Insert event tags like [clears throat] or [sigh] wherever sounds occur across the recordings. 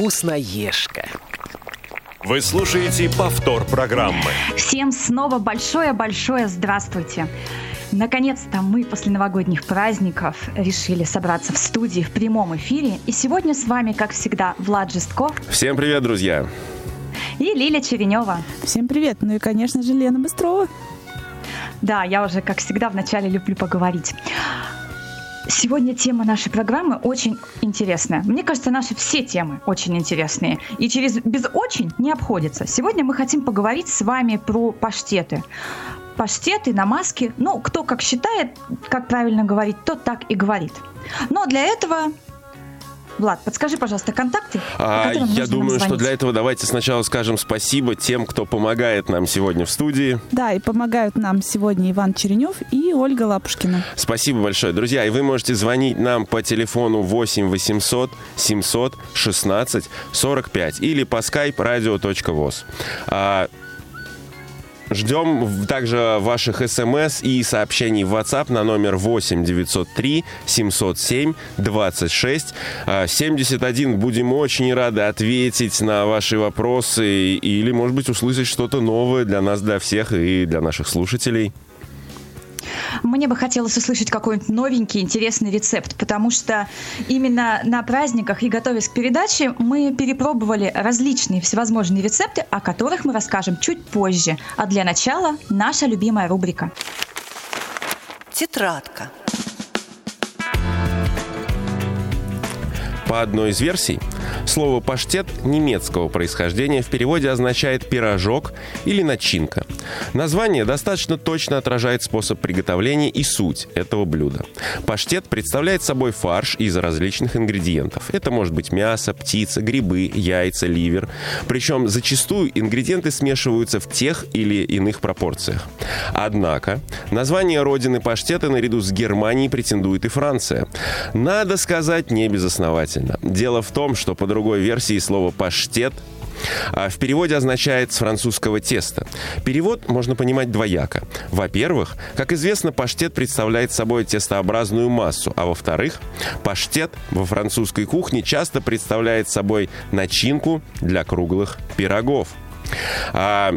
Вкусноежка. Вы слушаете повтор программы. Всем снова большое-большое здравствуйте. Наконец-то мы после новогодних праздников решили собраться в студии в прямом эфире. И сегодня с вами, как всегда, Влад Жестко. Всем привет, друзья. И Лиля Черенева. Всем привет. Ну и, конечно же, Лена Быстрова. Да, я уже, как всегда, вначале люблю поговорить. Сегодня тема нашей программы очень интересная. Мне кажется, наши все темы очень интересные. И через без очень не обходится. Сегодня мы хотим поговорить с вами про паштеты. Паштеты, намазки. Ну, кто как считает, как правильно говорить, тот так и говорит. Но для этого Влад, подскажи, пожалуйста, контакты. А, я думаю, что для этого давайте сначала скажем спасибо тем, кто помогает нам сегодня в студии. Да, и помогают нам сегодня Иван Черенев и Ольга Лапушкина. Спасибо большое. Друзья, и вы можете звонить нам по телефону 8 800 700 16 45 или по skype radio.voz. А, Ждем также ваших смс и сообщений в WhatsApp на номер 8 903 707 26 71. Будем очень рады ответить на ваши вопросы или, может быть, услышать что-то новое для нас, для всех и для наших слушателей. Мне бы хотелось услышать какой-нибудь новенький, интересный рецепт, потому что именно на праздниках и готовясь к передаче мы перепробовали различные всевозможные рецепты, о которых мы расскажем чуть позже. А для начала наша любимая рубрика. Тетрадка. По одной из версий, Слово «паштет» немецкого происхождения в переводе означает «пирожок» или «начинка». Название достаточно точно отражает способ приготовления и суть этого блюда. Паштет представляет собой фарш из различных ингредиентов. Это может быть мясо, птица, грибы, яйца, ливер. Причем зачастую ингредиенты смешиваются в тех или иных пропорциях. Однако название родины паштета наряду с Германией претендует и Франция. Надо сказать, не безосновательно. Дело в том, что по другой версии слово «паштет» а в переводе означает с французского теста. Перевод можно понимать двояко. Во-первых, как известно, паштет представляет собой тестообразную массу, а во-вторых, паштет во французской кухне часто представляет собой начинку для круглых пирогов. А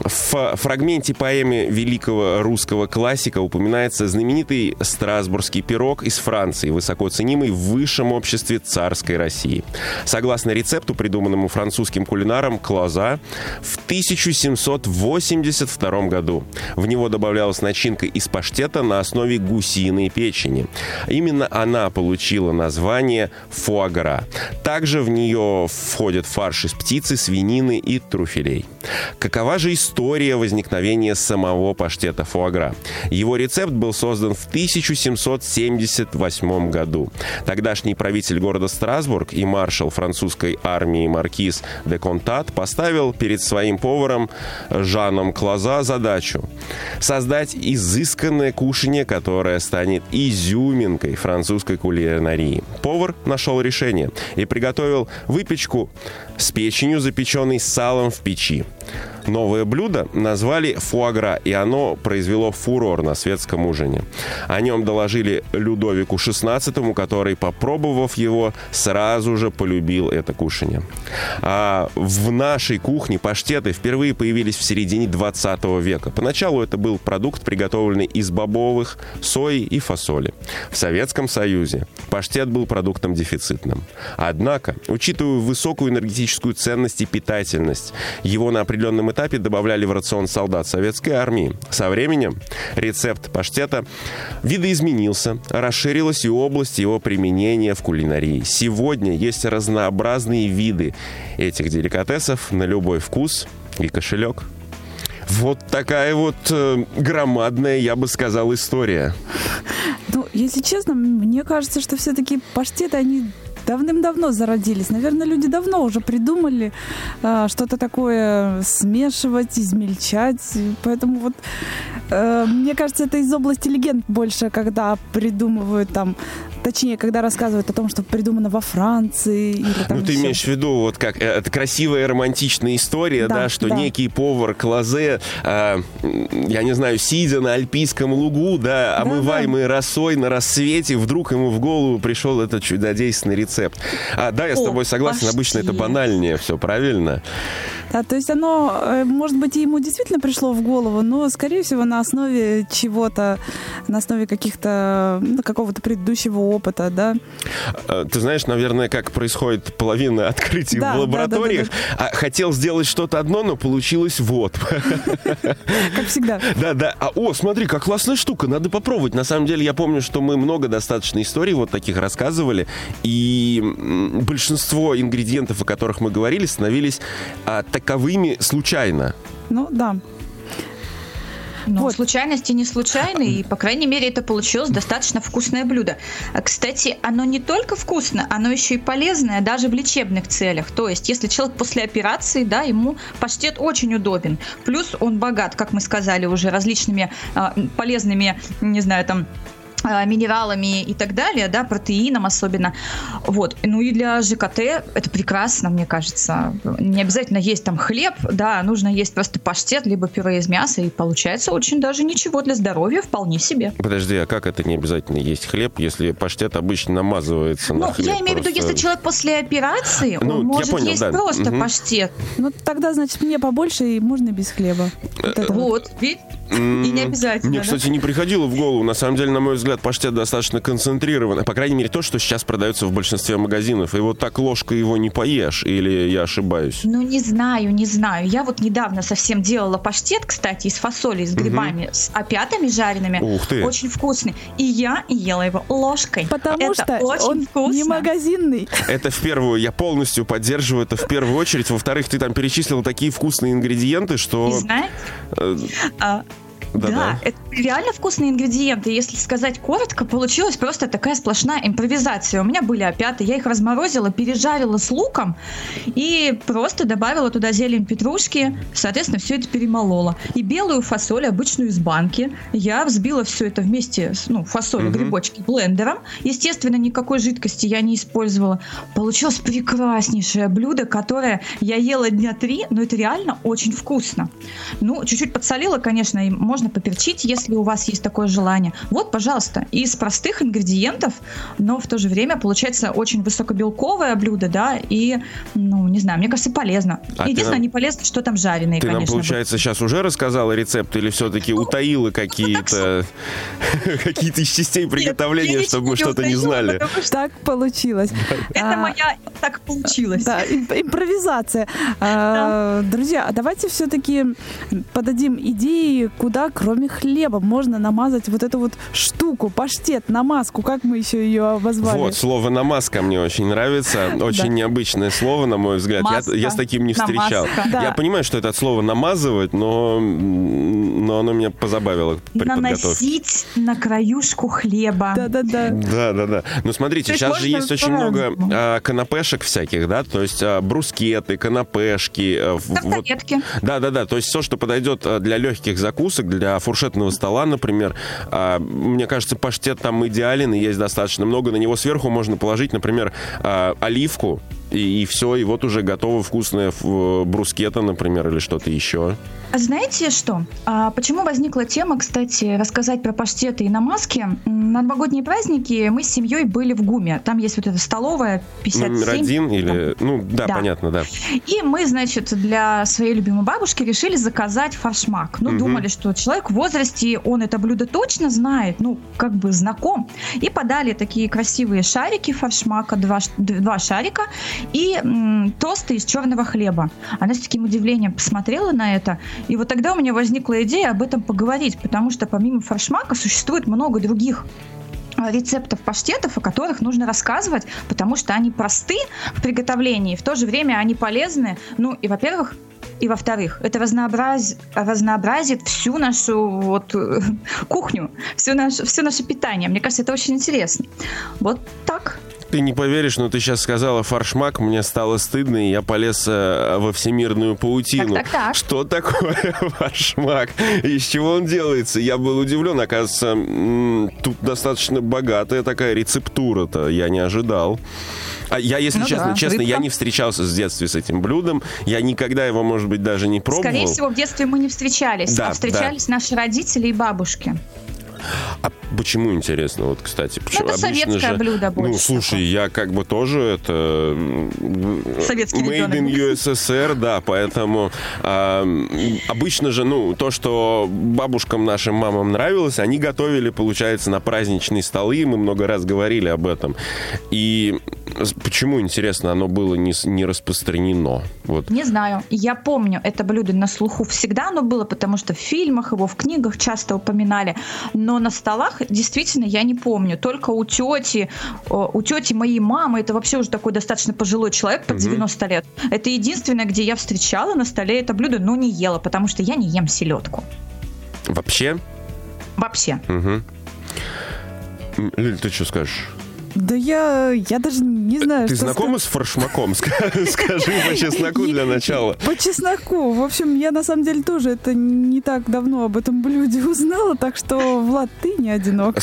в фрагменте поэмы великого русского классика упоминается знаменитый страсбургский пирог из Франции, высоко ценимый в высшем обществе царской России. Согласно рецепту, придуманному французским кулинаром Клоза, в 1782 году в него добавлялась начинка из паштета на основе гусиной печени. Именно она получила название фуагра. Также в нее входят фарш из птицы, свинины и труфелей. Какова же история возникновения самого паштета фуагра? Его рецепт был создан в 1778 году. Тогдашний правитель города Страсбург и маршал французской армии маркиз де Контат поставил перед своим поваром Жаном Клоза задачу создать изысканное кушанье, которое станет изюминкой французской кулинарии. Повар нашел решение и приготовил выпечку с печенью, запеченной салом в печи. Новое блюдо назвали фуагра, и оно произвело фурор на светском ужине. О нем доложили Людовику XVI, который, попробовав его, сразу же полюбил это кушанье. А в нашей кухне паштеты впервые появились в середине 20 века. Поначалу это был продукт, приготовленный из бобовых, сои и фасоли. В Советском Союзе паштет был продуктом дефицитным. Однако, учитывая высокую энергетическую ценность и питательность, его на определенном этапе добавляли в рацион солдат советской армии. Со временем рецепт паштета видоизменился, расширилась и область его применения в кулинарии. Сегодня есть разнообразные виды этих деликатесов на любой вкус и кошелек. Вот такая вот э, громадная, я бы сказал, история. Ну, если честно, мне кажется, что все-таки паштеты, они давным-давно зародились. Наверное, люди давно уже придумали э, что-то такое смешивать, измельчать. Поэтому вот э, мне кажется, это из области легенд больше, когда придумывают там точнее, когда рассказывают о том, что придумано во Франции или там Ну, ты еще. имеешь в виду, вот как, э, это красивая романтичная история, да, Да, что да. некий повар Клазе, э, я не знаю, сидя на альпийском лугу, да, омываемый росой на рассвете, вдруг ему в голову пришел этот чудодейственный рецепт. А, да, я с О, тобой согласен, обычно это банальнее все, правильно? Да, то есть оно, э, может быть, и ему действительно пришло в голову, но, скорее всего, на основе чего-то, на основе каких-то, ну, какого-то предыдущего опыта, да. Э, Ты знаешь, наверное, как происходит половина [laughs] открытий Да, в да, лабораториях. А хотел сделать что-то одно, но получилось вот. [laughs] Как всегда. Да, да. А, о, смотри, как классная штука, надо попробовать. На самом деле, я помню, что мы много достаточно историй вот таких рассказывали, и большинство ингредиентов, о которых мы говорили, становились а, таковыми случайно. Ну, да. Ну, Вот. случайности не случайны, и, по крайней мере, это получилось достаточно вкусное блюдо. А, Кстати, оно не только вкусно, оно еще и полезное даже в лечебных целях. То есть, если человек после операции, да, ему паштет очень удобен. Плюс он богат, как мы сказали уже, различными а, полезными, не знаю, там, минералами и так далее, да, протеином особенно. Вот. Ну и для ЖКТ это прекрасно, мне кажется. Не обязательно есть там хлеб, да, нужно есть просто паштет, либо пюре из мяса, и получается очень даже ничего для здоровья, вполне себе. Подожди, а как это не обязательно есть хлеб, если паштет обычно намазывается на Ну, хлеб? я имею в виду, просто? если человек после операции, Ну, он может понял, есть да. просто Мгм. паштет. Ну, тогда, значит, мне побольше, и можно без хлеба. Вот это вот. И не обязательно. Мне, да? кстати, не приходило в голову. На самом деле, на мой взгляд, паштет достаточно концентрирован. По крайней мере, то, что сейчас продается в большинстве магазинов. И вот так ложкой его не поешь. Или я ошибаюсь? Ну, не знаю, не знаю. Я вот недавно совсем делала паштет, кстати, из фасоли, с грибами, с опятами жареными. Ух ты. Очень вкусный. И я ела его ложкой. Потому Это что очень он вкусно. не магазинный. Это в первую, я полностью поддерживаю это в первую очередь. Во-вторых, ты там перечислил такие вкусные ингредиенты, И что... знаете, э, а, Да-да. Да, это реально вкусные ингредиенты. Если сказать коротко, получилась просто такая сплошная импровизация. У меня были опяты, я их разморозила, пережарила с луком и просто добавила туда зелень петрушки, соответственно, все это перемолола. И белую фасоль, обычную из банки, я взбила все это вместе с ну, фасолью, Мгм. грибочки, блендером. Естественно, никакой жидкости я не использовала. Получилось прекраснейшее блюдо, которое я ела дня три, но это реально очень вкусно. Ну, чуть-чуть подсолила, конечно, и можно поперчить, если у вас есть такое желание. Вот, пожалуйста, из простых ингредиентов, но в то же время получается очень высокобелковое блюдо, да, и, ну, не знаю, мне кажется, полезно. А ты Единственное, нам- не полезно, что там жареные, Ты нам, конечно. получается, сейчас уже рассказала рецепт или все-таки Ну, утаила какие-то [laughs] какие-то из частей приготовления, чтобы мы что-то не знали? Так получилось. [laughs] Это А, моя так получилось. Да, им- импровизация. А, Друзья, а давайте все-таки подадим идеи, куда кроме хлеба можно намазать вот эту вот штуку, паштет, намазку, как мы еще ее обозвали? Вот, слово «намазка» мне очень нравится. [laughs] Очень необычное слово, на мой взгляд. Я, с таким не встречал. Я понимаю, что это от слова «намазывать», но, но оно меня позабавило при подготовке. Наносить на краюшку хлеба. Да-да-да. Да, да, да. Ну, смотрите, сейчас же есть очень много а, канапешек всяких, да, то есть а, брускеты, канапешки. а, в- вот- Тарталетки. Да, да, да. То есть все, что подойдет а, для легких закусок, для фуршетного стола, например. А, Мне кажется, паштет там идеален, и есть достаточно много. На него сверху можно положить, например, а, оливку, и, все, и вот уже готова вкусная ф- брускета, например, или что-то еще. А знаете что? А почему возникла тема, кстати, рассказать про паштеты и намазки? На новогодние праздники мы с семьей были в ГУМе. Там есть вот эта столовая 57. Номер один или... Ну, да, Да. понятно, да. И мы, значит, для своей любимой бабушки решили заказать фаршмак. Ну, Мгм. думали, что человек в возрасте, он это блюдо точно знает, ну, как бы знаком. И подали такие красивые шарики фаршмака, два, два шарика, и тосты из черного хлеба. Она с таким удивлением посмотрела на это, и вот тогда у меня возникла идея об этом поговорить, потому что помимо фаршмака существует много других а, рецептов паштетов, о которых нужно рассказывать, потому что они просты в приготовлении, в то же время они полезны. Ну и, во-первых, и во-вторых, это разнообраз... разнообразит всю нашу вот э, [laughs] кухню, все наше, все наше питание. Мне кажется, это очень интересно. Вот так. Ты не поверишь, но ты сейчас сказала фаршмак, мне стало стыдно, и я полез э, во всемирную паутину. Так, так, так. Что такое [laughs] фаршмак? Из чего он делается? Я был удивлен, оказывается, тут достаточно богатая такая рецептура-то, я не ожидал. А я, если Ну честно, да, честно, я рыбка. не встречался с детстве с этим блюдом. Я никогда его, может быть, даже не пробовал. Скорее всего, в детстве мы не встречались, Да, а встречались наши родители и бабушки. А почему интересно, вот, кстати? Почему? Ну, это Обычно советское же- блюдо больше Ну, слушай, я как бы тоже это... Советский Made in ребенок. USSR, да, поэтому м, обычно же, ну, то, что бабушкам нашим мамам нравилось, они готовили, получается, на праздничные столы, мы много раз говорили об этом. И почему, интересно, оно было не, не распространено? Вот. Не знаю. Я помню это блюдо на слуху. Всегда оно было, потому что в фильмах его, в книгах часто упоминали. Но на столах действительно я не помню. Только у тети, о, у тети моей мамы, это вообще уже такой достаточно пожилой человек, под 90 лет. Это единственное, где я встречала на столе это блюдо, но не ела, потому что я не ем селедку. Вообще? Вообще. М, Лиль, ты что скажешь? Да я, я даже не знаю, Ты знакома с фаршмаком? Ска- [laughs] Скажи по [laughs] чесноку для начала. По чесноку. В общем, я на самом деле тоже это не так давно об этом блюде узнала, так что, Влад, ты не одинок.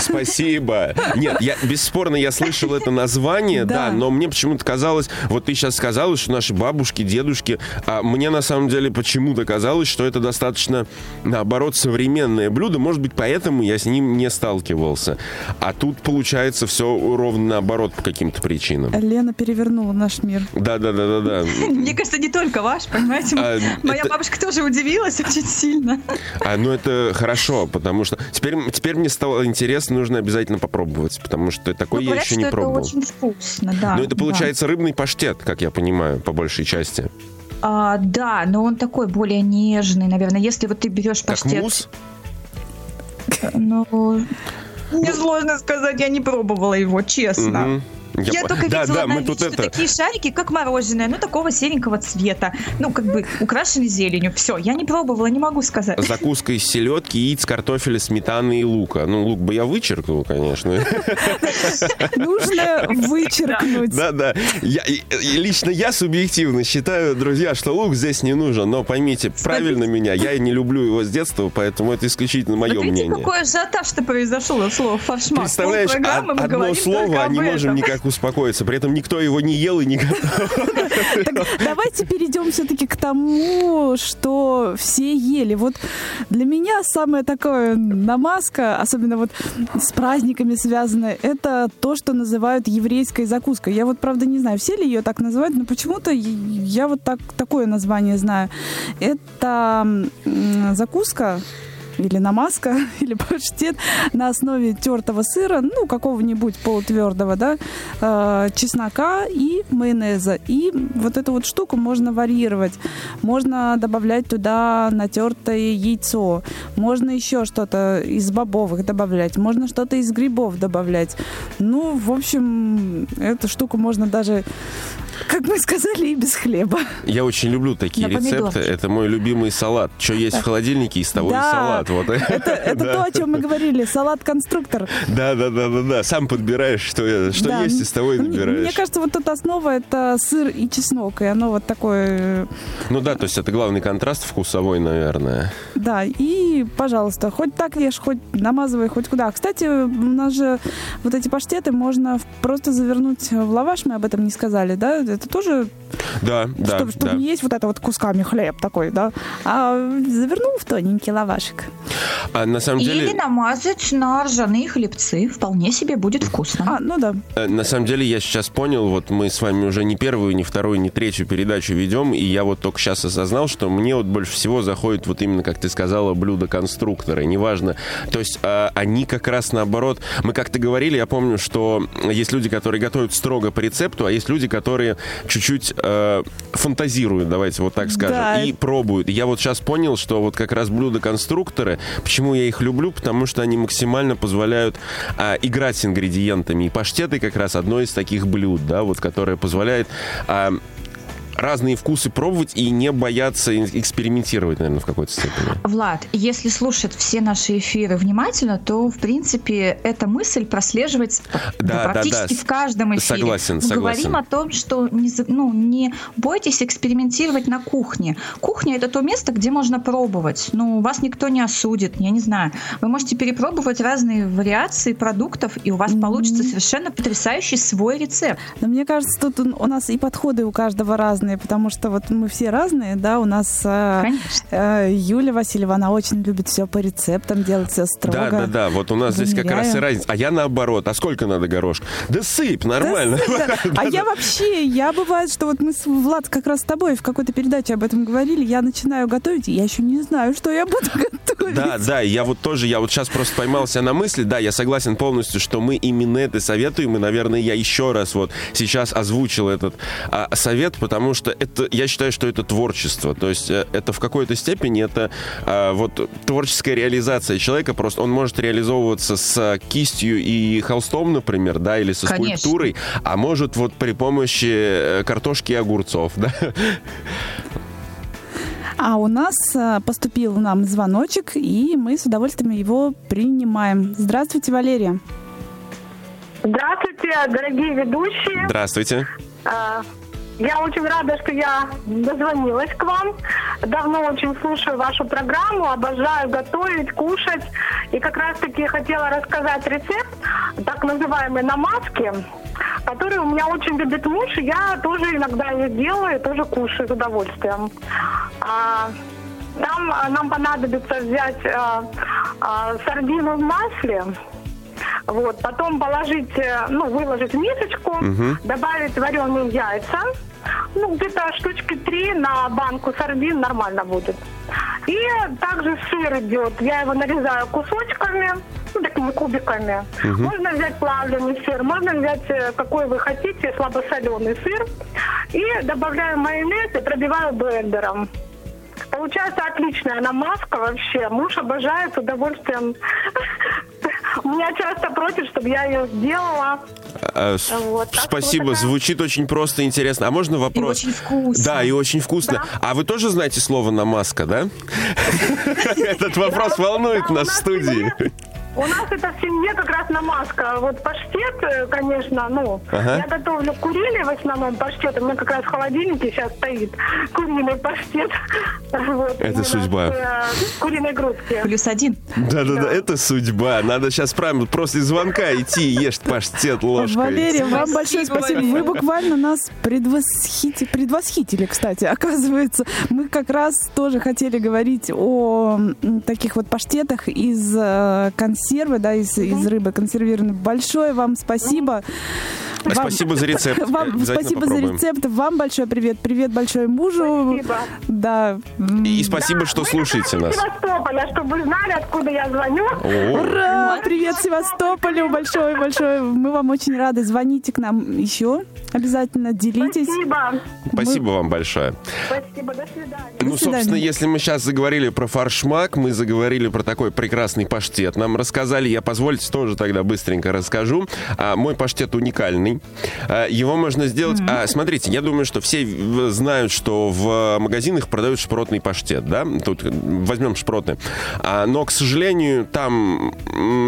Спасибо. Нет, я бесспорно я слышал это название, [laughs] Да. но мне почему-то казалось, вот ты сейчас сказала, что наши бабушки, дедушки, а мне на самом деле почему-то казалось, что это достаточно, наоборот, современное блюдо. Может быть, поэтому я с ним не сталкивался. А тут получается все ровно наоборот по каким-то причинам. Лена перевернула наш мир. Да, да, да, да, да. [laughs] Мне кажется, не только ваш, понимаете? А, Моя это- бабушка тоже удивилась очень сильно. А, ну это хорошо, потому что теперь, теперь мне стало интересно, нужно обязательно попробовать, потому что такое Ну, я еще не это пробовал. очень вкусно, да. Ну, это да. получается рыбный паштет, как я понимаю, по большей части. А, да, но он такой более нежный, наверное. Если вот ты берешь Как паштет... мусс? Ну, мне сложно сказать, я не пробовала его, честно. Мгм. Я, по- только да, видела да, на мы тут видео это... такие шарики, как мороженое, ну такого серенького цвета. Ну, как бы украшены зеленью. Все, я не пробовала, не могу сказать. Закуска из селедки, яиц, картофеля, сметаны и лука. Ну, лук бы я вычеркнул, конечно. Нужно вычеркнуть. Да, да. Я, лично я субъективно считаю, друзья, что лук здесь не нужен. Но поймите правильно меня, я не люблю его с детства, поэтому это исключительно мое Вот видите, мнение. какой ажиотаж-то произошел от слова фаршмак. Представляешь, одно слово, а не можем этом. Никак успокоиться. При этом никто его не ел и не [laughs] давайте перейдем все-таки к тому, что все ели. Вот для меня самая такая намазка, особенно вот с праздниками связанная, это то, что называют еврейской закуской. Я вот, правда, не знаю, все ли ее так называют, но почему-то я вот так, такое название знаю. Это закуска или намазка, [laughs] или паштет на основе тертого сыра, ну, какого-нибудь полутвердого, да, э, чеснока и майонеза. И вот эту вот штуку можно варьировать. Можно добавлять туда натертое яйцо. Можно еще что-то из бобовых добавлять. Можно что-то из грибов добавлять. Ну, в общем, эту штуку можно даже, как мы сказали, и без хлеба. Я очень люблю такие На рецепты. помидорчик. Это мой любимый салат. Что есть в холодильнике, из того и Да. салат. Вот. Это, это [laughs] то, о чем мы говорили. Салат-конструктор. Да, да, да, да, да. Сам подбираешь, что, что Да. есть, из того и Мне- Мне набираешь. кажется, вот тут основа это сыр и чеснок, и оно вот такое, э, Ну да, то есть это главный контраст вкусовой, наверное. да. И, пожалуйста, хоть так ешь, хоть намазывай, хоть куда. Кстати, у нас же вот эти паштеты можно просто завернуть в лаваш, мы об этом не сказали, да? Это тоже, Да, да, чтобы, чтобы да. не есть вот это вот кусками хлеб такой, да? А завернул в тоненький лавашик. А на самом деле... Или намазать на ржаные хлебцы. Вполне себе будет вкусно. А, ну да. Э, На самом деле я сейчас понял, вот мы с вами уже не первую, не вторую, не третью передачу ведем, и я вот только сейчас осознал, что мне вот больше всего заходит вот именно, как ты сказала, блюдо конструктора, неважно. То есть э, они как раз наоборот, мы как-то говорили, я помню, что есть люди, которые готовят строго по рецепту, а есть люди, которые чуть-чуть э, фантазируют, давайте вот так скажем, Да. и пробуют. Я вот сейчас понял, что вот как раз блюда конструкторы, почему я их люблю, потому что они максимально позволяют а, играть с ингредиентами. И паштеты как раз одно из таких блюд, да, вот, которое позволяет а, разные вкусы пробовать и не бояться экспериментировать, наверное, в какой-то степени. Влад, если слушать все наши эфиры внимательно, то, в принципе, эта мысль прослеживается да, практически да, да. в каждом эфире. Согласен, Мы согласен. говорим о том, что не, ну, не бойтесь экспериментировать на кухне. Кухня – это то место, где можно пробовать. Ну, вас никто не осудит, я не знаю. Вы можете перепробовать разные вариации продуктов, и у вас mm-hmm. получится совершенно потрясающий свой рецепт. Но мне кажется, тут у нас и подходы у каждого разные, потому что вот мы все разные, да, у нас э, э, Юля Васильева, она очень любит все по рецептам делать, все строго. Да, да, да, вот у нас Замеряем. здесь как раз и разница. А я наоборот, а сколько надо горошка? Да сыпь, нормально. Да сыпь, да. [laughs] А я вообще, я бывает, что вот мы с Влад как раз с тобой в какой-то передаче об этом говорили, я начинаю готовить, и я еще не знаю, что я буду [laughs] готовить. Да, да, я вот тоже, я вот сейчас просто поймался на мысли, да, я согласен полностью, что мы именно это советуем, и, наверное, я еще раз вот сейчас озвучил этот а, совет, потому что это, я считаю, что это творчество, то есть э, это в какой-то степени это а, вот творческая реализация человека, просто он может реализовываться с кистью и холстом, например, да, или со Конечно. скульптурой, а может вот при помощи э, картошки и огурцов, да. А у нас э, поступил нам звоночек, и мы с удовольствием его принимаем. Здравствуйте, Валерия. Здравствуйте, дорогие ведущие. Здравствуйте. Я очень рада, что я дозвонилась к вам. Давно очень слушаю вашу программу, обожаю готовить, кушать. И как раз-таки хотела рассказать рецепт так называемой намазки, который у меня очень любит муж, и я тоже иногда ее делаю, тоже кушаю с удовольствием. А, там а, нам понадобится взять а, а, сардину в масле, вот, потом положить, э, ну, выложить в мисочку, угу. добавить вареные яйца, ну, где-то штучки три на банку сардин нормально будет. И также сыр идет. Я его нарезаю кусочками, ну, такими кубиками. Угу. Можно взять плавленый сыр, можно взять э, какой вы хотите, слабосоленый сыр. И добавляю майонез и пробиваю блендером. Получается отличная намазка вообще. Муж обожает с удовольствием. Меня часто просит, чтобы я ее сделала. А, вот, Спасибо, такая... звучит очень просто интересно. А можно вопрос? И очень вкусно. Да, и очень вкусно. Да. А вы тоже знаете слово намазка, да? [laughs] Этот вопрос волнует нас в студии. У нас это в семье как раз намазка. Вот паштет, э, конечно, ну, ага. я готовлю куриный в основном паштет. У меня как раз в холодильнике сейчас стоит куриный паштет. [laughs] Вот, это судьба. Э, куриной грудки. Плюс один. Да-да-да, это судьба. Надо сейчас прямо после звонка идти и ешь паштет ложкой. Валерия, вам большое спасибо. Вы буквально нас предвосхитили, предвосхитили, кстати. [laughs] Оказывается, мы как раз тоже хотели говорить о таких вот паштетах из э, консервов консервы, да, из, из рыбы консервированной. Большое вам спасибо. Вам, [laughs] спасибо за рецепт. Вам, спасибо попробуем. за рецепт. Вам большой привет. Привет большой мужу. Спасибо. Да. И спасибо, да, что слушаете нас. Севастополя, чтобы вы знали, откуда я звоню. О. Ура! Привет Севастополю большой, большой. Мы вам очень рады. Звоните к нам еще. Обязательно делитесь. Спасибо. Спасибо мы... вам большое. Спасибо, до свидания. Ну, собственно, если мы сейчас заговорили про фаршмак, мы заговорили про такой прекрасный паштет. Нам рассказали, я позвольте тоже тогда быстренько расскажу. А, мой паштет уникальный. А, его можно сделать... Mm-hmm. А, смотрите, я думаю, что все знают, что в магазинах продают шпротный паштет, да? Тут возьмем шпроты. А, но, к сожалению, там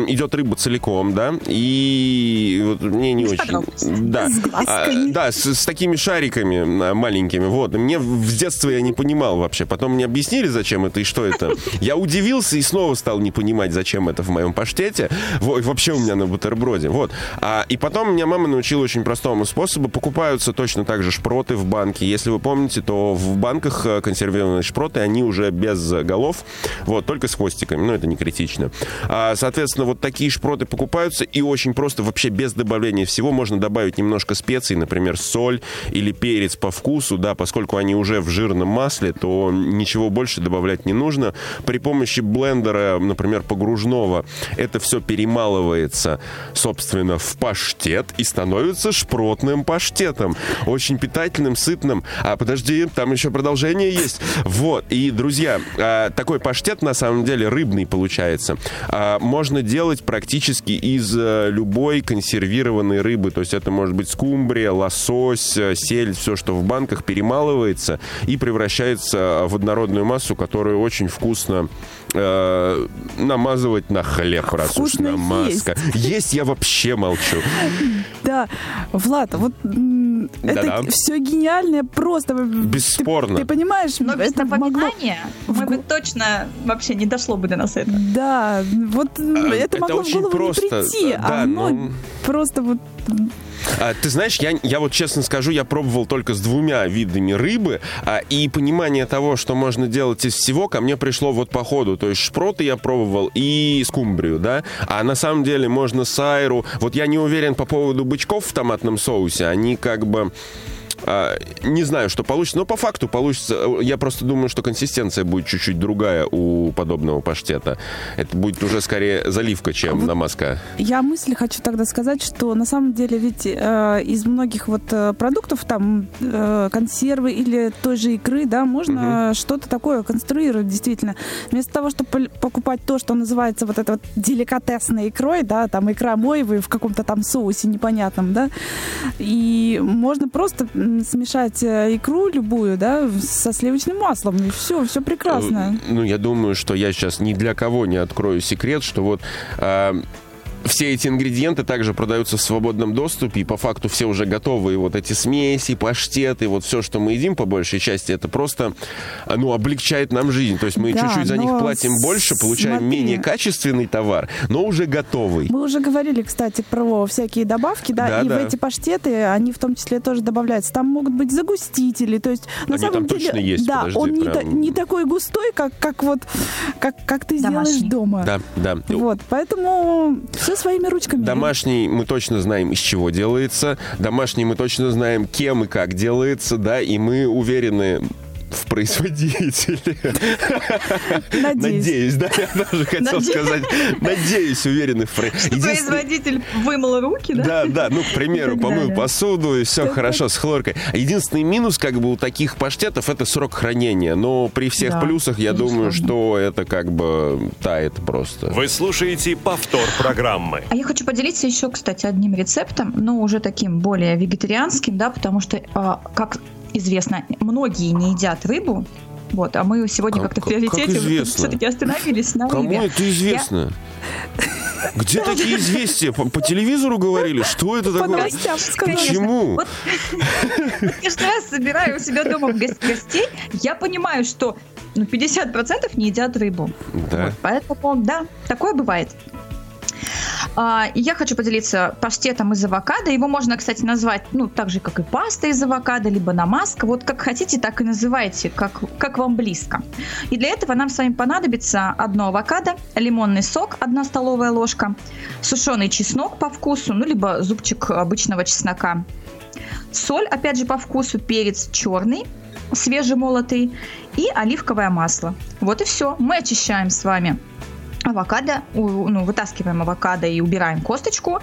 идет рыба целиком, да? И вот мне не очень... Да. А, да, с, с такими шариками маленькими. Вот. Мне в детстве я не понимал вообще. Потом мне объяснили, зачем это и что это. Я удивился и снова стал не понимать, зачем это в моем паштете. Вот, вообще у меня на бутерброде. Вот. А, и потом меня мама научила очень простому способу. Покупаются точно так же шпроты в банке. Если вы помните, то в банках э, консервированные шпроты, они уже без голов, вот, только с хвостиками. Но это не критично. А, соответственно, вот такие шпроты покупаются и очень просто, вообще без добавления всего, можно добавить немножко специй, например, соль или перец по вкусу, да, поскольку они уже в жирном масле, то ничего больше добавлять не нужно. При помощи блендера, например, погружного, Это все перемалывается, собственно, в паштет и становится шпротным паштетом. Очень питательным, сытным. А подожди, там еще продолжение есть. Вот. И, друзья, а, такой паштет на самом деле рыбный получается. А, можно делать практически из э, любой консервированной рыбы. То есть это может быть скумбрия, лосось, э, сель, все, что в банках перемалывается и превращается в однородную массу, которую очень вкусно э, намазывать на хлеб, раз Вкусно уж намазка. есть. Есть я вообще молчу. Да, Влад, вот это все гениальное, просто. Бесспорно. Ты, ты понимаешь, Но без напоминания мы бы точно вообще не дошло бы до нас это. Да, вот А, это, это могло очень в голову просто, не прийти, да, а оно ну- просто вот... А, ты знаешь, я, я вот честно скажу, я пробовал только с двумя видами рыбы, а, и понимание того, что можно делать из всего, ко мне пришло вот по ходу. То есть шпроты я пробовал и скумбрию, да, а на самом деле можно сайру. Вот я не уверен по поводу бычков в томатном соусе, они как бы... а, не знаю, что получится, но по факту получится. Я просто думаю, что консистенция будет чуть-чуть другая у подобного паштета. Это будет уже скорее заливка, чем Вот намазка. Я мысли хочу тогда сказать, что на самом деле ведь э, из многих вот э, продуктов, там э, консервы или той же икры, да, можно что-то такое конструировать действительно. Вместо того, чтобы покупать то, что называется вот это вот деликатесной икрой, да, там икра моевой в каком-то там соусе непонятном, да, и можно просто смешать э, икру любую, да, со сливочным маслом, и все, все прекрасно. Э, Ну, я думаю, что я сейчас ни для кого не открою секрет, что вот а, все эти ингредиенты также продаются в свободном доступе, и по факту все уже готовые. Вот эти смеси, паштеты, вот все, что мы едим, по большей части, это просто, ну, облегчает нам жизнь. То есть мы Да, чуть-чуть за них платим больше, получаем смотри. менее качественный товар, но уже готовый. Мы уже говорили, кстати, про всякие добавки, да, Да, и да. в эти паштеты они в том числе тоже добавляются. Там могут быть загустители, то есть на Они самом там деле, точно есть, да, подожди, он не, прям. та- не такой густой, как как вот как как ты сделаешь Домашний. дома. Да, да. Вот, поэтому все своими ручками. Домашний мы точно знаем, из чего делается. Домашний мы точно знаем, кем и как делается, да, и мы уверены в производителе. Надеюсь. Надеюсь, да, я даже хотел Надеюсь. сказать. Надеюсь, уверены в производителе. Производитель вымыл руки, да? Да, да, ну, к примеру, помыл посуду, и все хорошо с хлоркой. Единственный минус, как бы, у таких паштетов, это срок хранения. Но при всех Да, плюсах, я думаю, что это как бы тает просто. Вы слушаете повтор программы. А я хочу поделиться еще, кстати, одним рецептом, но уже таким более вегетарианским, да, потому что, а, как известно, многие не едят рыбу. Вот, а мы сегодня Как- как-то в как- как приоритете известно? все-таки остановились на Кому рыбе. это известно? Где такие известия? По, по телевизору говорили? Что это такое? сказали. Почему? Вот каждый раз собираю у себя дома гос- гостей, я понимаю, что ну, 50% не едят рыбу. Да. Вот, поэтому, да, такое бывает. А, я хочу поделиться паштетом из авокадо. Его можно, кстати, назвать, ну, так же, как и паста из авокадо, либо намазка. Вот как хотите, так и называйте, как, как вам близко. И для этого нам с вами понадобится одно авокадо, лимонный сок, одна столовая ложка, сушеный чеснок по вкусу, ну, либо зубчик обычного чеснока, соль, опять же, по вкусу, перец черный, свежемолотый и оливковое масло. Вот и все. Мы очищаем с вами авокадо, ну, вытаскиваем авокадо и убираем косточку.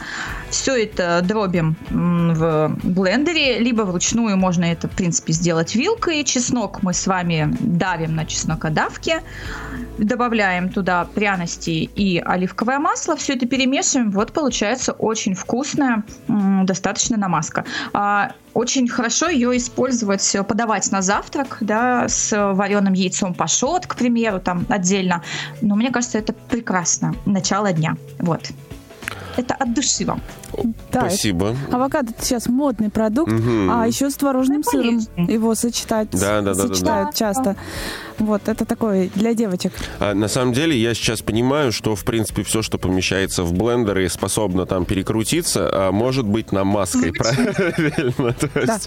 Все это дробим в блендере, либо вручную можно это, в принципе, сделать вилкой. Чеснок мы с вами давим на чеснокодавке, добавляем туда пряности и оливковое масло, все это перемешиваем, вот получается очень вкусная, достаточно намазка. Очень хорошо ее использовать, э, подавать на завтрак, да, с вареным яйцом пашот, к примеру, там отдельно. Но мне кажется, это прекрасно. Начало дня. Вот. Это от души вам. Да, Спасибо. Авокадо это сейчас модный продукт, Мгм. а еще с творожным сыром конечно. его сочетать. Да, да, да, да, да. сочетают часто. Вот, это такое для девочек. А на самом деле я сейчас понимаю, что в принципе все, что помещается в блендер и способно там перекрутиться, а, может быть намазкой. Правильно? [laughs] То Да.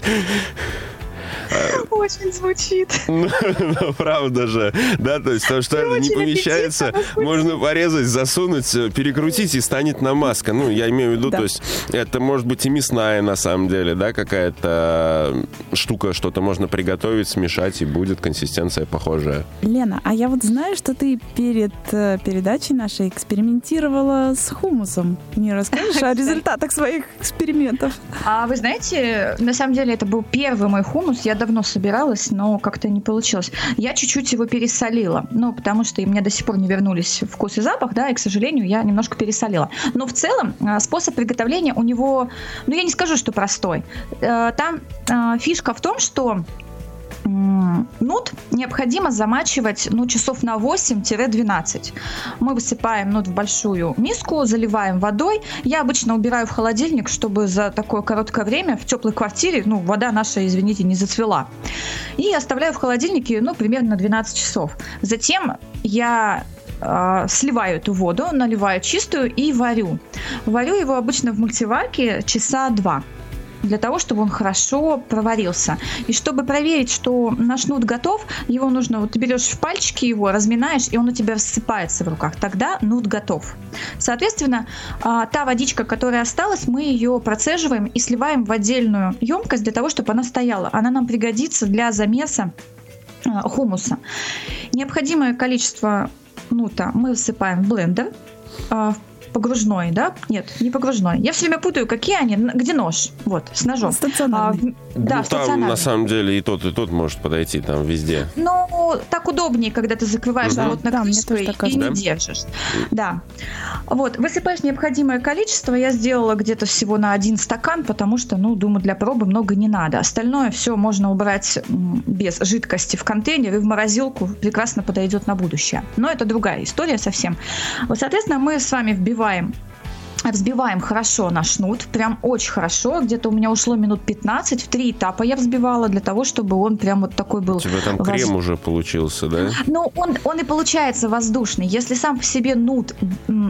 Есть- Очень звучит. [laughs] Ну, ну, правда же. Да, то есть то, что это не помещается, можно порезать, засунуть, э, перекрутить и станет намазка. Ну, я имею в виду, Да. то есть это может быть и мясная на самом деле, да, какая-то э, штука, что-то можно приготовить, смешать, и будет консистенция похожая. Лена, а я вот знаю, что ты перед э, передачей нашей экспериментировала с хумусом. Не расскажешь о результатах своих экспериментов? А вы знаете, на самом деле это был первый мой хумус. Я давно собиралась, но как-то не получилось. Я чуть-чуть его пересолила. Ну, потому что и мне до сих пор не вернулись вкус и запах, да, и, к сожалению, я немножко пересолила. Но в целом а, способ приготовления у него, ну, я не скажу, что простой. Э, Там а, фишка в том, что нут необходимо замачивать ну, часов на 8-12. Мы высыпаем нут в большую миску, заливаем водой. Я обычно убираю в холодильник, чтобы за такое короткое время в теплой квартире, ну, вода наша, извините, не зацвела. И оставляю в холодильнике, ну, примерно на 12 часов. Затем я э, сливаю эту воду, наливаю чистую и варю. Варю его обычно в мультиварке часа два для того, чтобы он хорошо проварился. И чтобы проверить, что наш нут готов, его нужно, вот ты берешь в пальчики его, разминаешь, и он у тебя рассыпается в руках. Тогда нут готов. Соответственно, а, та водичка, которая осталась, мы ее процеживаем и сливаем в отдельную емкость для того, чтобы она стояла. Она нам пригодится для замеса а, хумуса. Необходимое количество нута мы высыпаем в блендер. а, Погружной, да? Нет, не погружной. Я все время путаю, какие они. Где нож? Вот, с ножом. Стационарный. А, да, Ну, там, стационарный. на самом деле, и тот, и тот может подойти, там, везде. Ну, так удобнее, когда ты закрываешь Мгм. плотно Да, мне крышкой и не держишь. Да. Вот, высыпаешь необходимое количество. Я сделала где-то всего на один стакан, потому что, ну, думаю, для пробы много не надо. Остальное все можно убрать без жидкости в контейнер и в морозилку. Прекрасно подойдет на будущее. Но это другая история совсем. Вот, соответственно, мы с вами вбиваем забываем. Взбиваем хорошо наш нут, прям очень хорошо. Где-то у меня ушло минут 15, в три этапа я взбивала для того, чтобы он прям вот такой был У тебя там воз- крем уже получился, да? ну, он, он и получается воздушный. Если сам по себе нут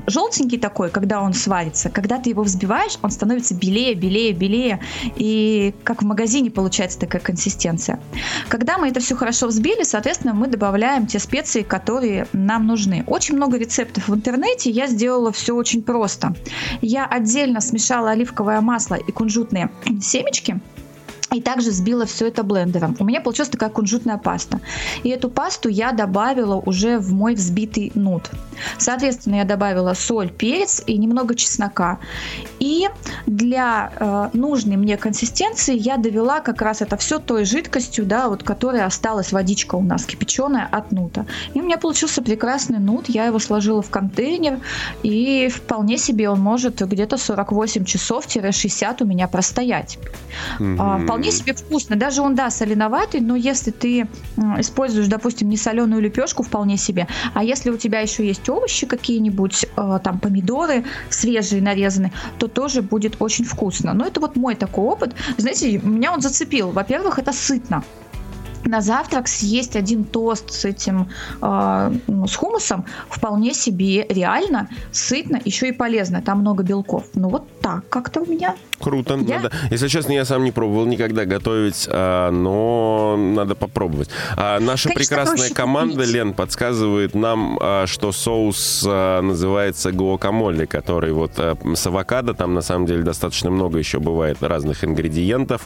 желтенький такой, когда он сварится, когда ты его взбиваешь, он становится белее, белее, белее. И как в магазине получается такая консистенция. Когда мы это все хорошо взбили, соответственно, мы добавляем те специи, которые нам нужны. Очень много рецептов в интернете. Я сделала все очень просто. Я отдельно смешала оливковое масло и кунжутные семечки. И также взбила все это блендером. У меня получилась такая кунжутная паста. И эту пасту я добавила уже в мой взбитый нут. Соответственно, я добавила соль, перец и немного чеснока. И для э, нужной мне консистенции я довела как раз это все той жидкостью, да, вот которая осталась водичка у нас кипяченая от нута. И у меня получился прекрасный нут. Я его сложила в контейнер. И вполне себе он может где-то 48 часов-60 у меня простоять. А, Мгм. Вполне себе вкусно. Даже он, да, соленоватый, но если ты используешь, допустим, не соленую лепешку, вполне себе. А если у тебя еще есть овощи какие-нибудь, э, там помидоры свежие нарезанные, то тоже будет очень вкусно. Но это вот мой такой опыт. Знаете, меня он зацепил. Во-первых, это сытно. На завтрак съесть один тост с этим, э, ну, с хумусом вполне себе реально, сытно, еще и полезно. Там много белков. Ну вот так как-то у меня. Круто. Я- Надо- Если честно, я сам не пробовал никогда готовить, а, но надо попробовать. А наша Конечно, прекрасная команда, купить. Лен, подсказывает нам, а, что соус а, называется гуакамоле, который вот а, с авокадо, там на самом деле достаточно много еще бывает разных ингредиентов.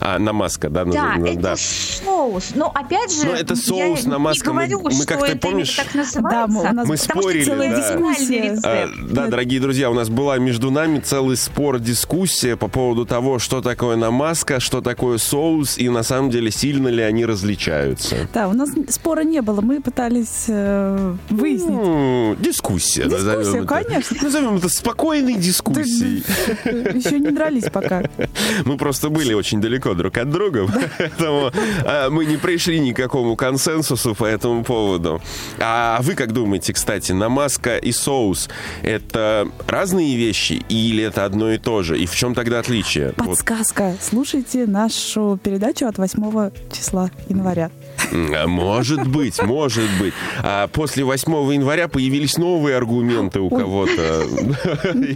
А, намазка, да, Да, назовем, это да. соус. Но опять же, Ну, это соус, я намазка. Мы- Не говорю, мы что как-то, это помнишь, так называется. Да, мы- у нас Мы спорили, да. А, да, дорогие друзья, у нас была между нами целый спор, дискуссия по поводу того, что такое намазка, что такое соус, и на самом деле сильно ли они различаются. Да, у нас спора не было, мы пытались э, выяснить. Ну, дискуссия, Дискуссия, назовем это. конечно. Назовем это спокойной дискуссией. Еще не дрались пока. [laughs] Мы просто были очень далеко друг от друга, [laughs] поэтому а, мы не пришли ни к какому консенсусу по этому поводу. А вы как думаете, кстати, намазка и соус — это разные вещи или это одно и то же? И в чем тогда отличие? Вот, Подсказка. Слушайте нашу передачу от 8 числа января. м, может быть, может быть. А после 8 января появились новые аргументы у кого-то.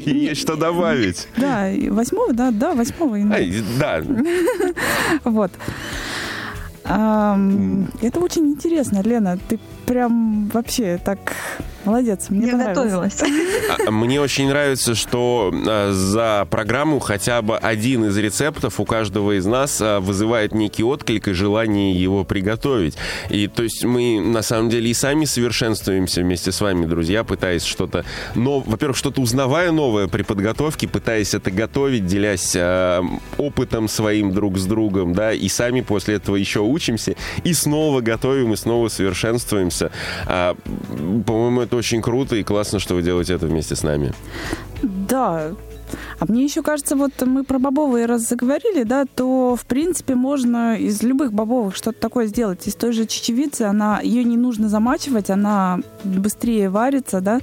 Есть что добавить. Да, и 8, да, да, 8 января. Да, [laughs] Вот. Это очень интересно, Лена. Ты прям вообще так молодец. Мне Я понравилось. готовилась. А, Мне очень нравится, что а, за программу хотя бы один из рецептов у каждого из нас а, вызывает некий отклик и желание его приготовить. И то есть мы на самом деле и сами совершенствуемся вместе с вами, друзья, пытаясь что-то, но, во-первых, что-то узнавая новое при подготовке, пытаясь это готовить, делясь а, опытом своим друг с другом, да, и сами после этого еще учимся и снова готовим и снова совершенствуемся. А, по-моему, это очень круто и классно, что вы делаете это вместе с нами. Да. А мне еще кажется, вот мы про бобовые раз заговорили, да, то, в принципе, можно из любых бобовых что-то такое сделать. Из той же чечевицы, она, ее не нужно замачивать, она быстрее варится, да,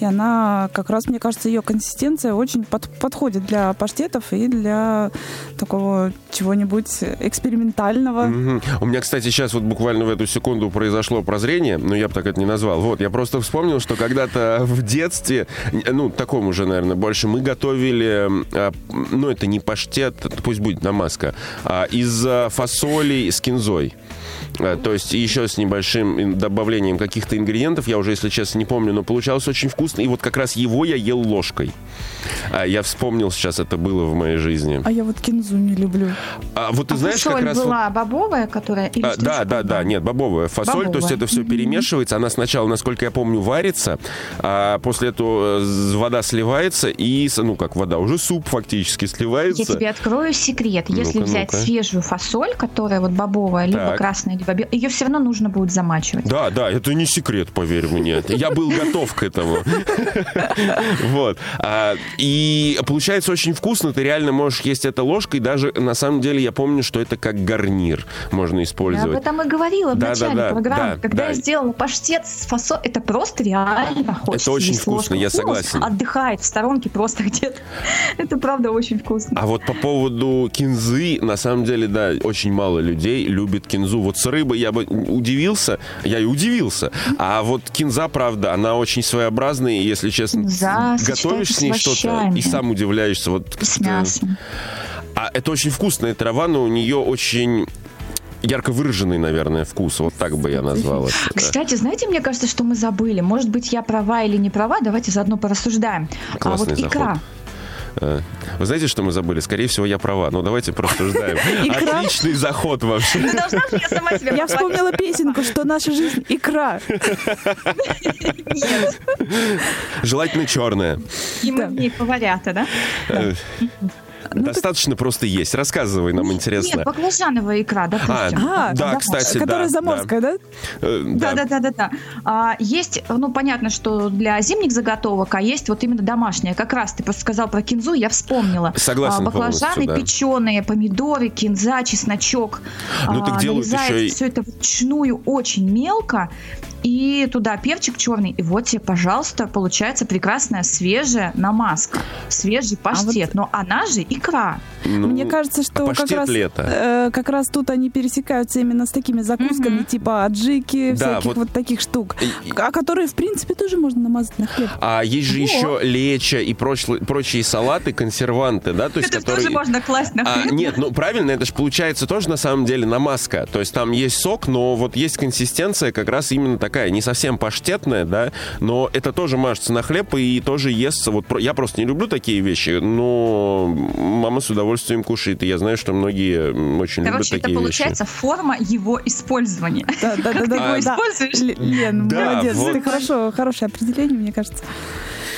и она, как раз, мне кажется, ее консистенция очень под- подходит для паштетов и для такого чего-нибудь экспериментального. Мгм. У меня, кстати, сейчас вот буквально в эту секунду произошло прозрение, но я бы так это не назвал. Вот, я просто вспомнил, что когда-то в детстве, ну, таком уже, наверное, больше, мы готовили, а, ну, это не паштет, пусть будет намазка, а из а, фасоли с кинзой. То есть еще с небольшим добавлением каких-то ингредиентов, я уже, если честно, не помню, но получалось очень вкусно. И вот как раз его я ел ложкой. А, Я вспомнил сейчас, это было в моей жизни. А я вот кинзу не люблю. А вот ты А знаешь, как фасоль раз... вот- была бобовая, которая... или а, да, да, да, нет, бобовая фасоль, то есть Бобовая. это все перемешивается, она сначала, насколько я помню, варится, а после этого э, вода сливается и, ну как вода, уже суп фактически сливается. Я тебе открою секрет. Если Ну-ка, взять ну-ка. свежую фасоль, которая вот бобовая, либо Так. красная, либо белая, ее все равно нужно будет замачивать. Да, да, это не секрет, поверь мне. Я был готов к этому. [laughs] Вот. А, И получается очень вкусно. Ты реально можешь есть это ложкой. Даже на самом деле я помню, что это как гарнир можно Я об использовать. этом и говорила в начале программы. да, Когда да. я сделала паштет с фасоль, это просто реально хочется. очень есть вкусно, я согласен. Отдыхает в сторонке просто где-то. [laughs] Это правда очень вкусно. А вот по поводу кинзы, на самом деле, да, очень мало людей любит кинзу. Вот с рыбой я бы удивился, я и удивился. А вот кинза, правда, она очень своеобразная, и, если честно, Кинза готовишь с ней с что-то и сам удивляешься. Вот, С мясом. А это очень вкусная трава, но у нее очень ярко выраженный, наверное, вкус. Вот так бы я назвал это. да. Кстати, знаете, мне кажется, что мы забыли. Может быть, я права или не права. Давайте заодно порассуждаем. Классный а вот икра. заход. Э, Вы знаете, что мы забыли? Скорее всего, я права. Но давайте порассуждаем. [laughs] Икра? Отличный заход вообще. Ну, должна же я сама себя Я похвалить? вспомнила песенку, что наша жизнь икра. Нет. Желательно черная. И мы в ней поварята, да? Э, Ну, Достаточно просто есть. Рассказывай, нам интересно. Нет, баклажановая икра, допустим. А, Да, да, кстати, Которая да, заморская, да? Э, Да, да. да, да, да, да. А, есть, ну, понятно, что для зимних заготовок, а есть вот именно домашняя. Как раз ты просто сказал про кинзу, я вспомнила. Согласен А, баклажаны да. печеные, помидоры, кинза, чесночок. Ну, так делают нарезается еще и- все это вручную очень мелко. И туда перчик черный. И вот тебе, пожалуйста, получается прекрасная свежая намазка. Свежий паштет. Но она же икра. Ну, Мне кажется, что а как раз, э, как раз тут они пересекаются именно с такими закусками, Мгм. типа аджики, Да, всяких вот- вот... таких штук, И- а которые, в принципе, тоже можно намазать на хлеб. А есть же Вот. еще леча и прочлы- прочие салаты, консерванты, да, то есть это которые... тоже можно класть на А, хлеб. нет, ну правильно, это же получается тоже на самом деле намазка. То есть там есть сок, но вот есть консистенция как раз именно такая, не совсем паштетная, да, но это тоже мажется на хлеб и тоже естся. Вот я просто не люблю такие вещи, но мама с удовольствием кушает, и я знаю, что многие очень Короче, любят это такие получается форма его использования. Да, да, да, [laughs] Ты да, его да. используешь? Лен, Да, молодец, ты хорошо, хорошее определение, мне кажется.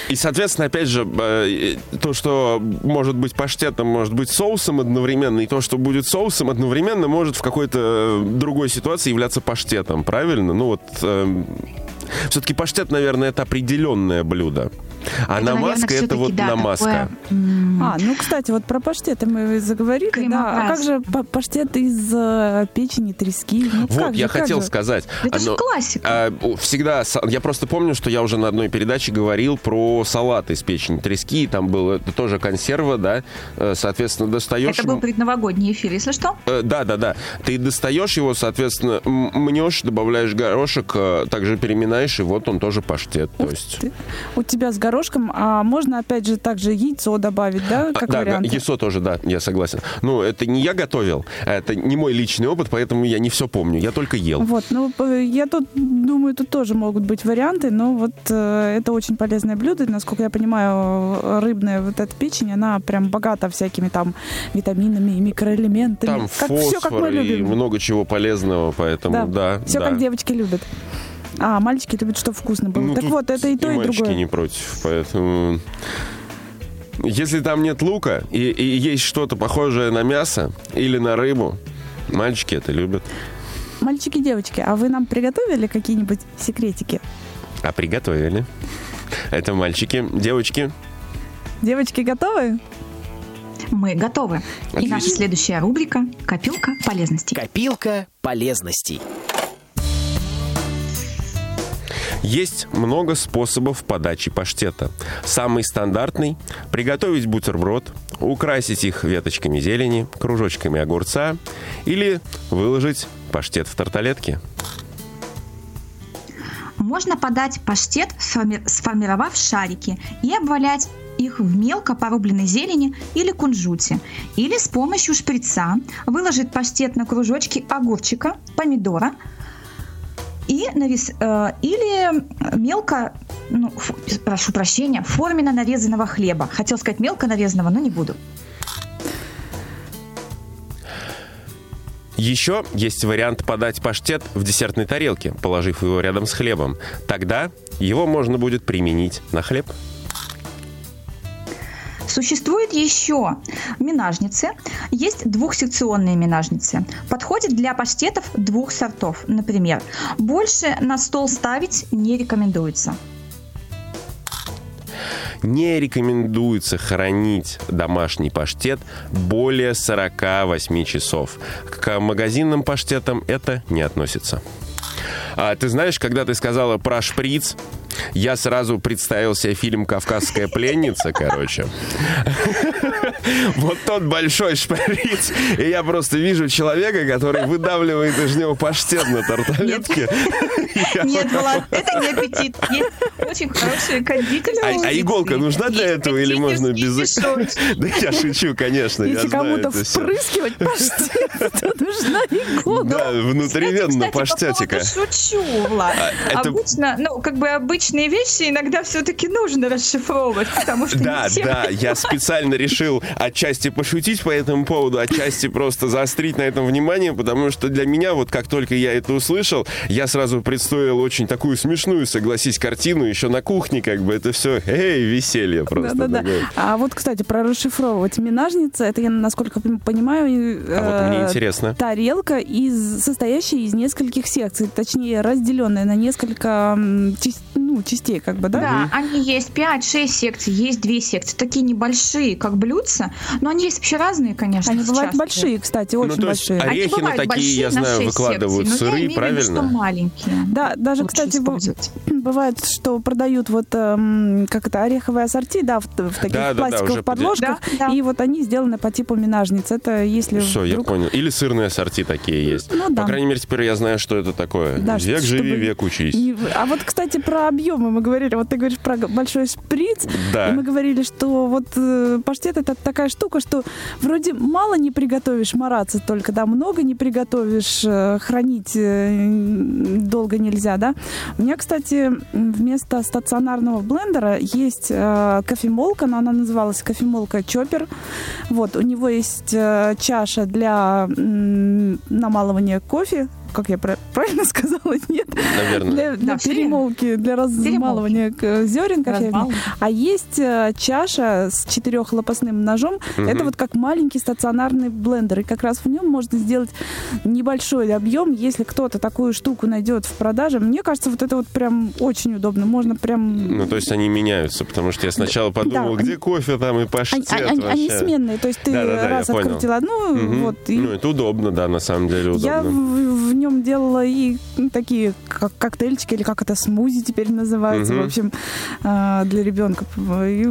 И, соответственно, опять же, э, то, что может быть паштетом, может быть соусом одновременно, и то, что будет соусом одновременно, может в какой-то э, другой ситуации являться паштетом, правильно? Ну вот... все-таки паштет, наверное, это определенное блюдо. А Это, намазка наверное, это вот да, намазка. такое, А, ну, кстати, вот про паштеты мы заговорили, да. А как же па- паштет из э, печени, трески? Ну, Вот, я же, хотел же? сказать. Это же оно- классика. а, всегда, я просто помню, что я уже на одной передаче говорил про салат из печени трески, и там было это тоже консерва, да, Э, соответственно, достаешь... Это был предновогодний эфир, если что. Э, Да, да, да. Ты достаешь его, соответственно, мнешь, добавляешь горошек, э, также переминаешь, и вот он тоже паштет. То есть Ты- У тебя с горошком, а можно, опять же, также яйцо добавить, да, как А, да, вариант? яйцо тоже, да, я согласен. Ну, это не я готовил, а это не мой личный опыт, поэтому я не все помню, я только ел. Вот, ну, я тут думаю, тут тоже могут быть варианты, но вот э, это очень полезное блюдо. Насколько я понимаю, рыбная вот эта печень, она прям богата всякими там витаминами и микроэлементами. Там как, все, как мы фосфор и любим. много чего полезного, поэтому да. Все да. как девочки любят. А, мальчики любят, чтобы вкусно было. Ну, так вот, это и то, и мальчики другое. не против, поэтому... Если там нет лука и, и есть что-то похожее на мясо или на рыбу, мальчики это любят. Мальчики, девочки, а вы нам приготовили какие-нибудь секретики? А приготовили. Это мальчики, девочки. Девочки готовы? Мы готовы. И Отлично. наша следующая рубрика «Копилка полезностей». Копилка полезностей. Есть много способов подачи паштета. Самый стандартный – приготовить бутерброд, украсить их веточками зелени, кружочками огурца или выложить паштет в тарталетки. Можно подать паштет, сформи- сформировав шарики, и обвалять их в мелко порубленной зелени или кунжуте. Или с помощью шприца выложить паштет на кружочки огурчика, помидора, и навес- э, или мелко, ну, ф- прошу прощения, форменно нарезанного хлеба. Хотел сказать мелко нарезанного, но не буду. Еще есть вариант подать паштет в десертной тарелке, положив его рядом с хлебом. Тогда его можно будет применить на хлеб. Существует еще минажницы. Есть двухсекционные минажницы. Подходит для паштетов двух сортов. Например, больше на стол ставить не рекомендуется. Не рекомендуется хранить домашний паштет более 48 часов. К магазинным паштетам это не относится. А ты знаешь, когда ты сказала про шприц, я сразу представил себе фильм «Кавказская пленница», короче. Вот тот большой шприц. И я просто вижу человека, который выдавливает из него паштет на тарталетке. Нет, Влад, это не аппетит. Есть очень хорошие кондитерские. А, а иголка нужна для этого или можно без... Да я шучу, конечно. я Если кому-то впрыскивать паштет, [laughs] то нужна иголка. Да, внутривенно паштетика. шучу, Влад. А, Обычно, ну, как бы обычные вещи иногда все-таки нужно расшифровывать, потому что Да, да, я специально решил отчасти пошутить по этому поводу, отчасти просто заострить на этом внимание, потому что для меня, вот как только я это услышал, я сразу представил очень такую смешную, согласись, картину, еще на кухне, как бы это все, эй, веселье просто. Да-да-да. А вот, кстати, про расшифровывать. Минажница, это я, насколько пон- понимаю, А вот мне э, интересно. тарелка, из, состоящая из нескольких секций, точнее, разделенная на несколько ну, частей, как бы, да? Да, они есть 5-6 секций, есть 2 секции, такие небольшие, как блюдца, но они есть вообще разные, конечно. Они бывают сейчас. большие, кстати, очень Ну, то есть большие. Они Орехи на такие, большие, я на знаю, 6 выкладывают секций, но сыры, я имею в виду, правильно? что маленькие. Да, даже, Лучше кстати, использовать. [clears throat] бывает, что продают вот эм, как это ореховые ассорти, да, в, в таких Да, да, да, пластиковых уже поде- подложках, Да, да. и вот они сделаны по типу минажниц. Это если Все, я вдруг... понял. Или сырные сорти такие есть. Ну, да. По крайней мере, теперь я знаю, что это такое. Да, век ш- живи, чтобы- век учись. Не- А вот, кстати, про объемы мы говорили. Вот ты говоришь про большой шприц. Да. И мы говорили, что вот э, паштет это такая штука, что вроде мало не приготовишь, мараться только, да, много не приготовишь, э, хранить э, долго нельзя, да. У меня, кстати, вместо стационарного блендера есть э, кофемолка, но она называлась кофемолка Чоппер. Вот, у него есть чаша для намалывания кофе, как я пра- правильно сказала, [laughs] нет? Наверное. Для, для Да, перемолки, для размалывания к- зерен кофейных. А есть э, чаша с четырехлопастным ножом. Мгм. Это вот как маленький стационарный блендер. И как раз в нем можно сделать небольшой объем. Если кто-то такую штуку найдет в продаже, мне кажется, вот это вот прям очень удобно. Можно прям... Ну, то есть они меняются, потому что я сначала подумал, Да. где кофе там и они, паштет они- они вообще. сменные, то есть ты Да-да-да, я раз понял. открутил одну, Мгм. вот, и Ну, это удобно, да, на самом деле удобно. я в нем нем делала и ну, такие как коктейльчики, или как это, смузи теперь называется, Мгм. в общем, а, для ребенка.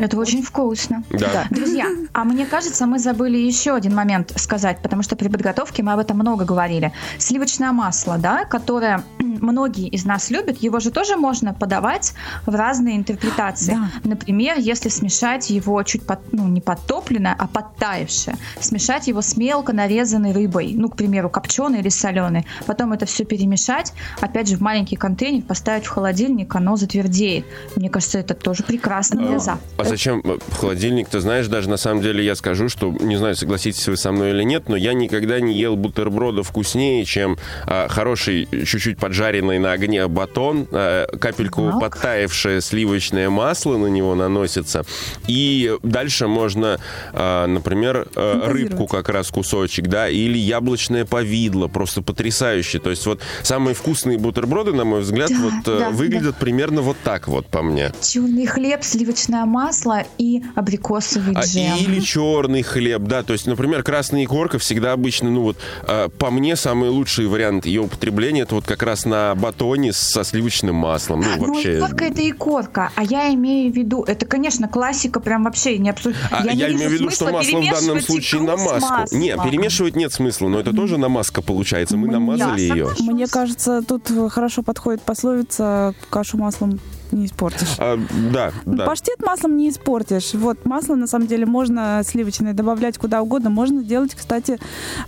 Это очень вкусно. Да. Друзья, а мне кажется, мы забыли еще один момент сказать, потому что при подготовке мы об этом много говорили. Сливочное масло, да, которое [clears throat] многие из нас любят, его же тоже можно подавать в разные интерпретации. Да. Например, если смешать его чуть под, ну, не подтопленное, а подтаявшее, смешать его с мелко нарезанной рыбой, ну, к примеру, копченой или соленой, потом это все перемешать, опять же, в маленький контейнер поставить в холодильник, оно затвердеет. Мне кажется, это тоже прекрасно для завтрака. А зачем э, в холодильник? Ты знаешь, даже на самом деле я скажу, что, не знаю, согласитесь вы со мной или нет, но я никогда не ел бутерброда вкуснее, чем а, хороший, чуть-чуть поджаренный на огне батон, а, капельку Так. подтаявшее сливочное масло на него наносится, и дальше можно, а, например, э, рыбку как раз кусочек, да, или яблочное повидло, просто потрясающе. То есть вот самые вкусные бутерброды, на мой взгляд, Да, вот э, да, выглядят примерно вот так вот по мне. Черный хлеб, сливочное масло и абрикосовый А, джем. или черный хлеб, да. То есть, например, красная икорка всегда обычно, ну вот, э, по мне, самый лучший вариант ее употребления это вот как раз на батоне со сливочным маслом. Ну, Ну, вообще. икорка это икорка, а я имею в виду, это, конечно, классика, прям вообще не обсужд... А я, не имею в виду, что масло в данном случае на маску. Не, перемешивать нет смысла, но это тоже намазка получается. Мы Я ее. Мне кажется, тут хорошо подходит пословица «кашу маслом не испортишь». А, да, да. Паштет маслом не испортишь. Вот масло, на самом деле, можно сливочное добавлять куда угодно. Можно делать, кстати,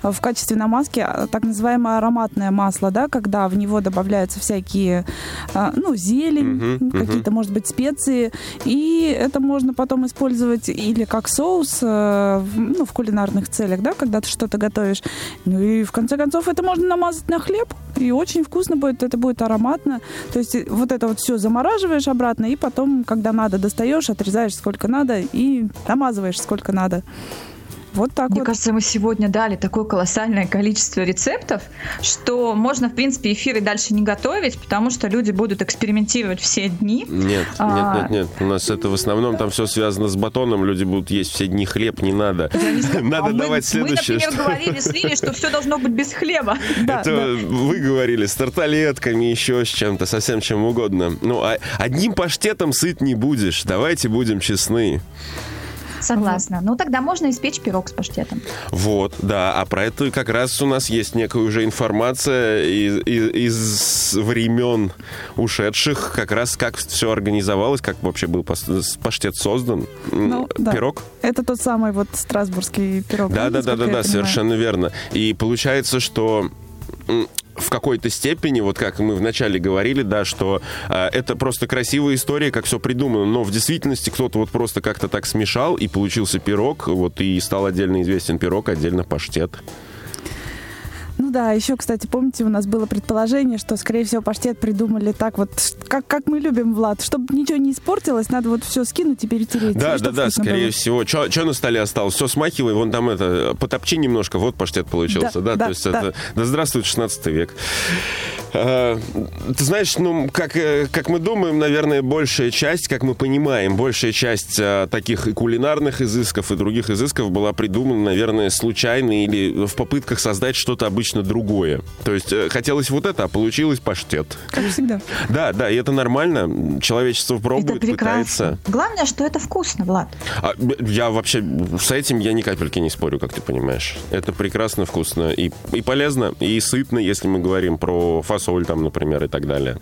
в качестве намазки а, так называемое ароматное масло, да, когда в него добавляются всякие, а, ну, зелень, Мгм, какие-то, может быть, специи. И это можно потом использовать или как соус, э, ну, в кулинарных целях, да, когда ты что-то готовишь. Ну и, в конце концов, это можно намазать на хлеб. И очень вкусно будет, это будет ароматно. То есть э, вот это вот все замораживаешь обратно, и потом, когда надо, достаешь, отрезаешь сколько надо и намазываешь сколько надо. Вот так Мне вот. кажется, мы сегодня дали такое колоссальное количество рецептов, что можно, в принципе, эфиры дальше не готовить, потому что люди будут экспериментировать все дни. Нет, А. нет, нет, нет. У нас это в основном там все связано с батоном. Люди будут есть все дни хлеб, не надо. [laughs] Надо А мы- давать следующее. Мы, например, что- говорили с Лилей, что все должно быть без хлеба. [laughs] Да, это да. вы говорили с тарталетками, еще с чем-то, совсем чем угодно. Ну, а одним паштетом сыт не будешь. Давайте будем честны. Согласна. Ну, тогда можно испечь пирог с паштетом. Вот, да. А про это как раз у нас есть некая уже информация из, из- из времен ушедших, как раз как все организовалось, как вообще был паштет создан. Ну, да. Пирог? Это тот самый вот страсбургский пирог. Да, да, да, да, да, совершенно верно. И получается, что в какой-то степени, вот как мы вначале говорили, да, что а, это просто красивая история, как все придумано, но в действительности кто-то вот просто как-то так смешал, и получился пирог, вот, и стал отдельно известен пирог, отдельно паштет. Ну да, еще, кстати, помните, у нас было предположение, что, скорее всего, паштет придумали так вот, как, как мы любим, Влад, чтобы ничего не испортилось, надо вот все скинуть и перетереть. Да, и да, да, скорее было. всего. Что на столе осталось? Все смахивай, вон там это, потопчи немножко, вот паштет получился, да? Да, да, То есть да. это, да здравствует 16 век. А, Ты знаешь, ну, как, э, как мы думаем, наверное, большая часть, как мы понимаем, большая часть а, таких и кулинарных изысков, и других изысков была придумана, наверное, случайно или в попытках создать что-то обычно другое. То есть э, хотелось вот это, а получилось паштет. Как всегда. Да, да, и это нормально. Человечество пробует, это прекрасно. пытается. Главное, что это вкусно, Влад. А, я вообще с этим я ни капельки не спорю, как ты понимаешь. Это прекрасно, вкусно и, и полезно, и сытно, если мы говорим про фасоль там, например, и так далее.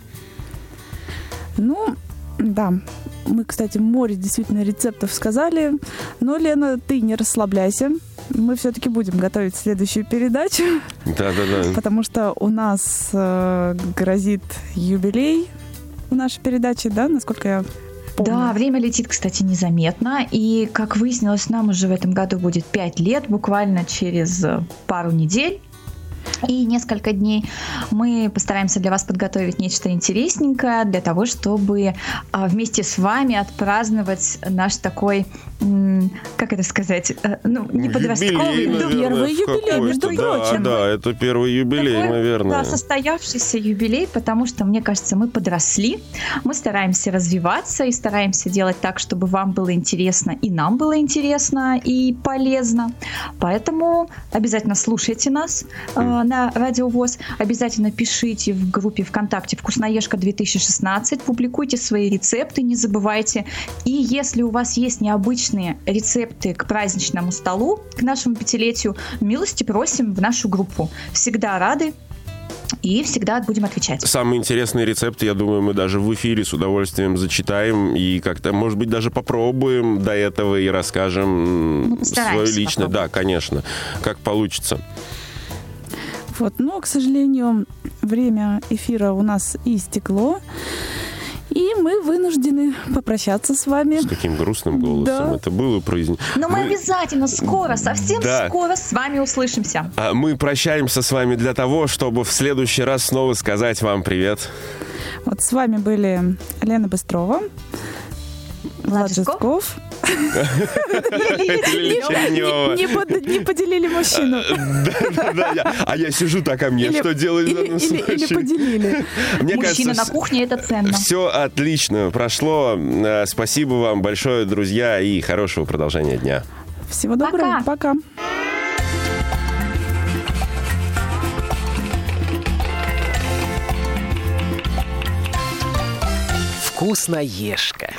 Ну, да. Мы, кстати, море действительно рецептов сказали. Но, Лена, ты не расслабляйся. Мы все-таки будем готовить следующую передачу, Да-да-да. потому что у нас э, грозит юбилей в нашей передаче, да, насколько я помню. Да, время летит, кстати, незаметно. И, как выяснилось, нам уже в этом году будет 5 лет, буквально через пару недель. И несколько дней мы постараемся для вас подготовить нечто интересненькое для того, чтобы а, вместе с вами отпраздновать наш такой, как это сказать, э, ну, не подростковый, Юбилей, первый юбилей, между да, прочим. Да, это первый юбилей, такой, наверное. Да, состоявшийся юбилей, потому что, мне кажется, мы подросли, мы стараемся развиваться и стараемся делать так, чтобы вам было интересно, и нам было интересно и полезно. Поэтому обязательно слушайте нас э, на Радио ВОЗ. Обязательно пишите в группе ВКонтакте «Вкусноежка 2016», публикуйте свои рецепты, не забывайте. И если у вас есть необычные рецепты к праздничному столу, к нашему пятилетию, милости просим в нашу группу. Всегда рады и всегда будем отвечать. Самые интересные рецепты, я думаю, мы даже в эфире с удовольствием зачитаем и как-то, может быть, даже попробуем до этого и расскажем Ну, свое постараемся личное. Да, попробовать. конечно, как получится. Вот, но, к сожалению, время эфира у нас истекло. И мы вынуждены попрощаться с вами. С таким грустным голосом. Да. Это было произнесено. Но мы Мы- обязательно скоро, совсем Да. скоро с вами услышимся. А Мы прощаемся с вами для того, чтобы в следующий раз снова сказать вам привет. Вот с вами были Лена Быстрова, Влад. Не, под- не поделили мужчину. Я- А я сижу так, а мне что делать или- поделили. [laughs] Мне Мужчина кажется, на кухне это ценно. Все отлично прошло. Э, Спасибо вам большое, друзья, и хорошего продолжения дня. Всего доброго. Пока. Вкусноежка.